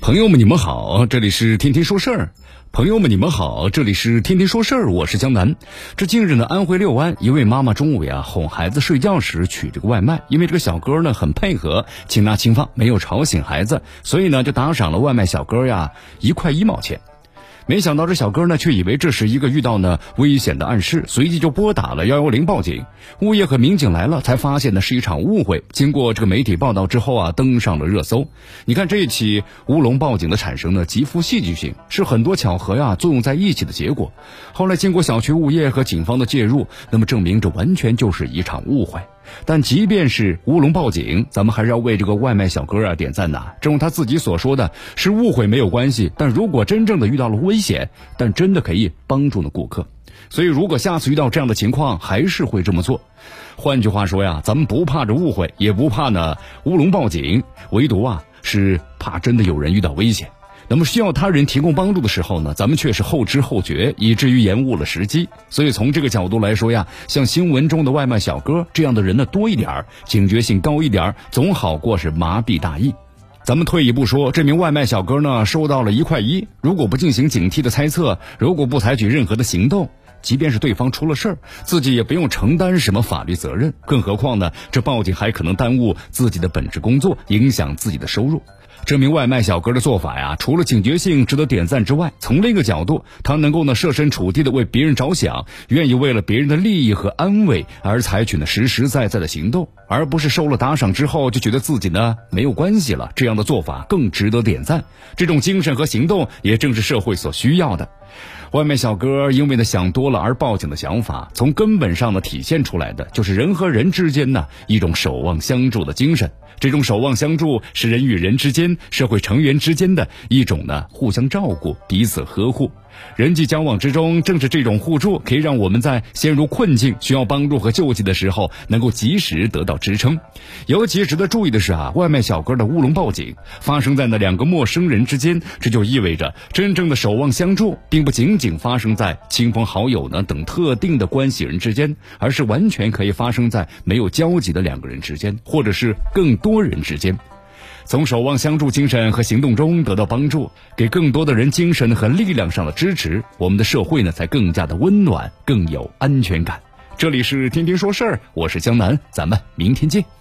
朋友们，你们好，这里是天天说事儿。朋友们，你们好，这里是天天说事儿，我是江南。这近日呢，安徽六安一位妈妈中午呀哄孩子睡觉时取这个外卖，因为这个小哥呢很配合，轻拿轻放，没有吵醒孩子，所以呢就打赏了外卖小哥呀一块一毛钱。没想到这小哥呢，却以为这是一个遇到呢危险的暗示，随即就拨打了幺幺零报警。物业和民警来了，才发现呢是一场误会。经过这个媒体报道之后啊，登上了热搜。你看这起乌龙报警的产生呢，极富戏剧性，是很多巧合呀作用在一起的结果。后来经过小区物业和警方的介入，那么证明这完全就是一场误会。但即便是乌龙报警，咱们还是要为这个外卖小哥啊点赞呐。正如他自己所说的，是误会没有关系，但如果真正的遇到了危险，但真的可以帮助呢顾客。所以如果下次遇到这样的情况，还是会这么做。换句话说呀，咱们不怕这误会，也不怕呢乌龙报警，唯独啊是怕真的有人遇到危险。那么需要他人提供帮助的时候呢，咱们却是后知后觉，以至于延误了时机。所以从这个角度来说呀，像新闻中的外卖小哥这样的人呢多一点警觉性高一点总好过是麻痹大意。咱们退一步说，这名外卖小哥呢收到了一块一，如果不进行警惕的猜测，如果不采取任何的行动，即便是对方出了事儿，自己也不用承担什么法律责任。更何况呢，这报警还可能耽误自己的本职工作，影响自己的收入。这名外卖小哥的做法呀，除了警觉性值得点赞之外，从另一个角度，他能够呢设身处地的为别人着想，愿意为了别人的利益和安慰而采取呢实实在在的行动，而不是收了打赏之后就觉得自己呢没有关系了。这样的做法更值得点赞。这种精神和行动也正是社会所需要的。外卖小哥因为呢想多了而报警的想法，从根本上呢体现出来的就是人和人之间呢一种守望相助的精神。这种守望相助是人与人之间社会成员之间的一种呢互相照顾、彼此呵护。人际交往之中，正是这种互助，可以让我们在陷入困境、需要帮助和救济的时候，能够及时得到支撑。尤其值得注意的是啊，外卖小哥的乌龙报警发生在那两个陌生人之间，这就意味着真正的守望相助，并不仅仅发生在亲朋好友呢等特定的关系人之间，而是完全可以发生在没有交集的两个人之间，或者是更多人之间。从守望相助精神和行动中得到帮助，给更多的人精神和力量上的支持，我们的社会呢才更加的温暖，更有安全感。这里是天天说事儿，我是江南，咱们明天见。